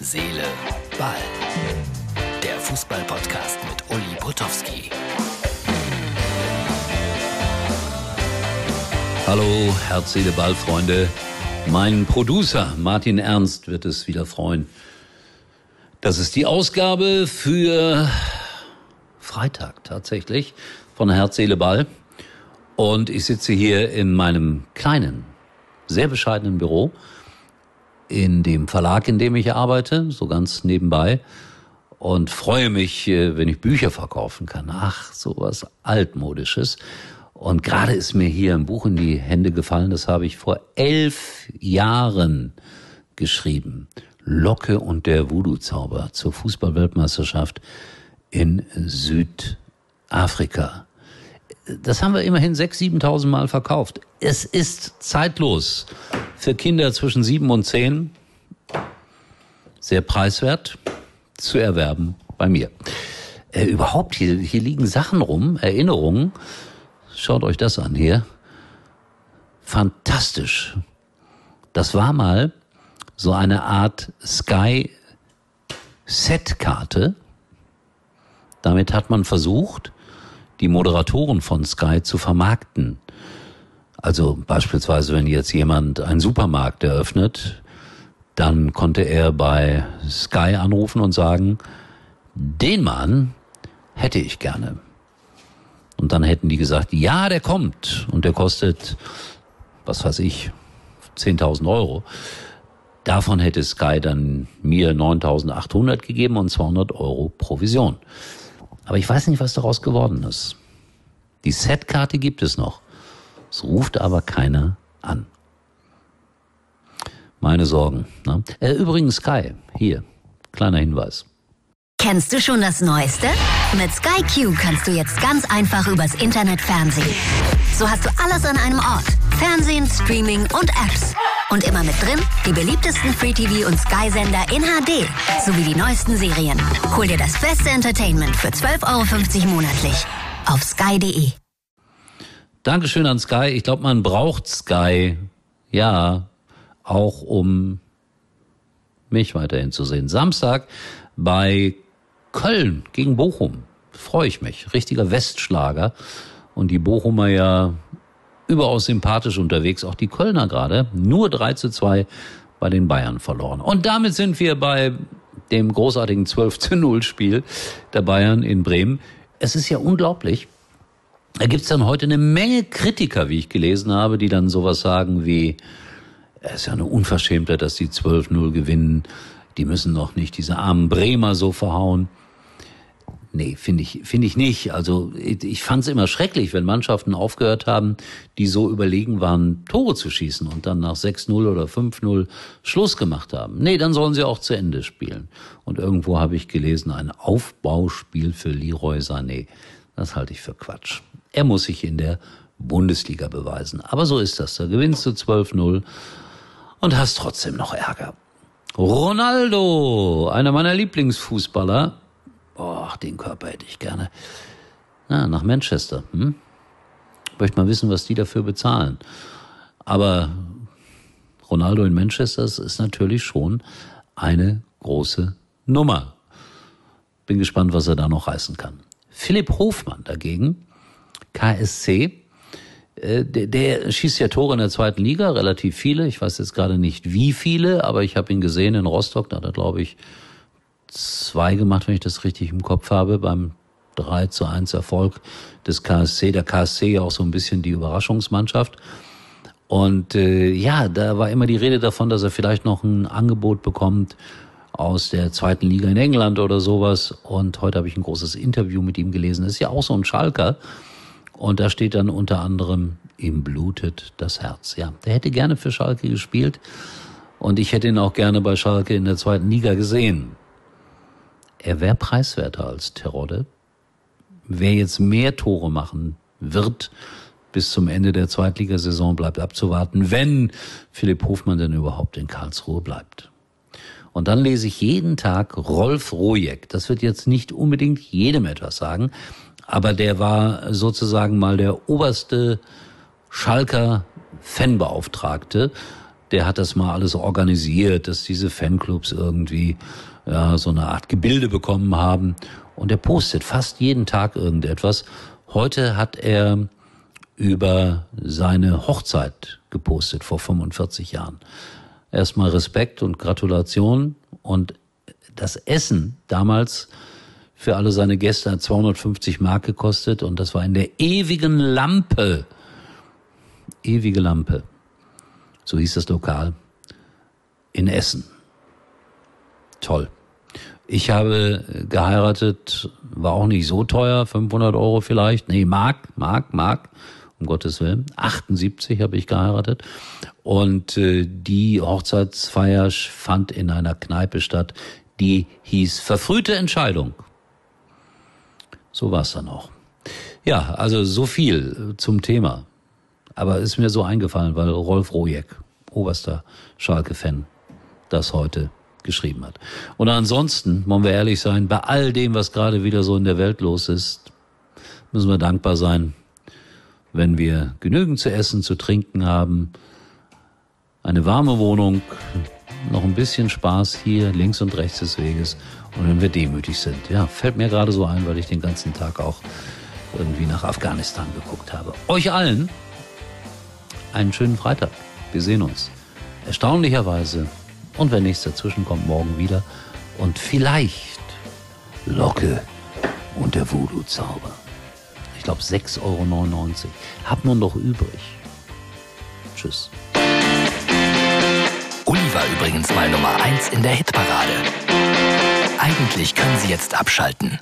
Seele, Ball. Der Fußball-Podcast mit Uli Potowski. Hallo, Herz, Seele, Ball, Freunde. Mein Producer Martin Ernst wird es wieder freuen. Das ist die Ausgabe für Freitag tatsächlich von Herz, Seele, Ball. Und ich sitze hier in meinem kleinen, sehr bescheidenen Büro in dem Verlag, in dem ich arbeite, so ganz nebenbei. Und freue mich, äh, wenn ich Bücher verkaufen kann. Ach, sowas altmodisches. Und gerade ist mir hier ein Buch in die Hände gefallen, das habe ich vor elf Jahren geschrieben. Locke und der Voodoo-Zauber zur Fußballweltmeisterschaft in Südafrika. Das haben wir immerhin 6.000, 7.000 Mal verkauft. Es ist zeitlos für Kinder zwischen 7 und 10. Sehr preiswert zu erwerben bei mir. Äh, überhaupt, hier, hier liegen Sachen rum, Erinnerungen. Schaut euch das an hier. Fantastisch. Das war mal so eine Art Sky Set-Karte. Damit hat man versucht, die Moderatoren von Sky zu vermarkten. Also beispielsweise, wenn jetzt jemand einen Supermarkt eröffnet, dann konnte er bei Sky anrufen und sagen, den Mann hätte ich gerne. Und dann hätten die gesagt, ja, der kommt und der kostet, was weiß ich, 10.000 Euro. Davon hätte Sky dann mir 9.800 gegeben und 200 Euro Provision. Aber ich weiß nicht, was daraus geworden ist. Die Setkarte gibt es noch. Es ruft aber keiner an. Meine Sorgen. Ne? Äh, übrigens Sky, hier, kleiner Hinweis. Kennst du schon das Neueste? Mit Sky Q kannst du jetzt ganz einfach übers Internet fernsehen. So hast du alles an einem Ort. Fernsehen, Streaming und Apps. Und immer mit drin die beliebtesten Free-TV- und Sky-Sender in HD sowie die neuesten Serien. Hol dir das beste Entertainment für 12,50 Euro monatlich auf sky.de. Dankeschön an Sky. Ich glaube, man braucht Sky, ja, auch um mich weiterhin zu sehen. Samstag bei Köln gegen Bochum. Freue ich mich. Richtiger Westschlager. Und die Bochumer ja überaus sympathisch unterwegs. Auch die Kölner gerade. Nur 3 zu 2 bei den Bayern verloren. Und damit sind wir bei dem großartigen 12 zu 0 Spiel der Bayern in Bremen. Es ist ja unglaublich. Da gibt's dann heute eine Menge Kritiker, wie ich gelesen habe, die dann sowas sagen wie, es ist ja eine Unverschämtheit, dass die 12-0 gewinnen. Die müssen doch nicht diese armen Bremer so verhauen. Nee, finde ich, finde ich nicht. Also ich, ich fand es immer schrecklich, wenn Mannschaften aufgehört haben, die so überlegen waren, Tore zu schießen und dann nach 6-0 oder 5-0 Schluss gemacht haben. Nee, dann sollen sie auch zu Ende spielen. Und irgendwo habe ich gelesen, ein Aufbauspiel für Leroy Sané. Das halte ich für Quatsch. Er muss sich in der Bundesliga beweisen. Aber so ist das. Da gewinnst du 12-0 und hast trotzdem noch Ärger. Ronaldo, einer meiner Lieblingsfußballer, Boah, den Körper hätte ich gerne. Na, nach Manchester. Hm? Möchte mal wissen, was die dafür bezahlen. Aber Ronaldo in Manchester ist natürlich schon eine große Nummer. Bin gespannt, was er da noch reißen kann. Philipp Hofmann dagegen, KSC, äh, der, der schießt ja Tore in der zweiten Liga, relativ viele. Ich weiß jetzt gerade nicht wie viele, aber ich habe ihn gesehen in Rostock, da hat er, glaube ich, zwei gemacht, wenn ich das richtig im Kopf habe, beim 3 zu 1 Erfolg des KSC. Der KSC ja auch so ein bisschen die Überraschungsmannschaft. Und äh, ja, da war immer die Rede davon, dass er vielleicht noch ein Angebot bekommt aus der zweiten Liga in England oder sowas. Und heute habe ich ein großes Interview mit ihm gelesen. Ist ja auch so ein Schalker. Und da steht dann unter anderem, ihm blutet das Herz. Ja, der hätte gerne für Schalke gespielt. Und ich hätte ihn auch gerne bei Schalke in der zweiten Liga gesehen. Er wäre preiswerter als Terodde. Wer jetzt mehr Tore machen wird, bis zum Ende der Zweitligasaison bleibt abzuwarten, wenn Philipp Hofmann denn überhaupt in Karlsruhe bleibt. Und dann lese ich jeden Tag Rolf Rojek. Das wird jetzt nicht unbedingt jedem etwas sagen, aber der war sozusagen mal der oberste Schalker Fanbeauftragte der hat das mal alles organisiert, dass diese Fanclubs irgendwie ja, so eine Art Gebilde bekommen haben. Und er postet fast jeden Tag irgendetwas. Heute hat er über seine Hochzeit gepostet vor 45 Jahren. Erstmal Respekt und Gratulation und das Essen damals für alle seine Gäste hat 250 Mark gekostet und das war in der ewigen Lampe. Ewige Lampe. So hieß das Lokal. In Essen. Toll. Ich habe geheiratet, war auch nicht so teuer, 500 Euro vielleicht. Nee, Mark, Mark, Mark, um Gottes Willen. 78 habe ich geheiratet. Und äh, die Hochzeitsfeier fand in einer Kneipe statt, die hieß Verfrühte Entscheidung. So war es dann auch. Ja, also so viel zum Thema. Aber ist mir so eingefallen, weil Rolf Rojek, oberster Schalke-Fan, das heute geschrieben hat. Und ansonsten, wollen wir ehrlich sein, bei all dem, was gerade wieder so in der Welt los ist, müssen wir dankbar sein, wenn wir genügend zu essen, zu trinken haben, eine warme Wohnung, noch ein bisschen Spaß hier links und rechts des Weges und wenn wir demütig sind. Ja, fällt mir gerade so ein, weil ich den ganzen Tag auch irgendwie nach Afghanistan geguckt habe. Euch allen einen schönen Freitag. Wir sehen uns. Erstaunlicherweise und wenn nichts dazwischen kommt, morgen wieder. Und vielleicht Locke und der Voodoo-Zauber. Ich glaube 6,99 Euro. Hat man doch übrig. Tschüss. Uli war übrigens mal Nummer 1 in der Hitparade. Eigentlich können Sie jetzt abschalten.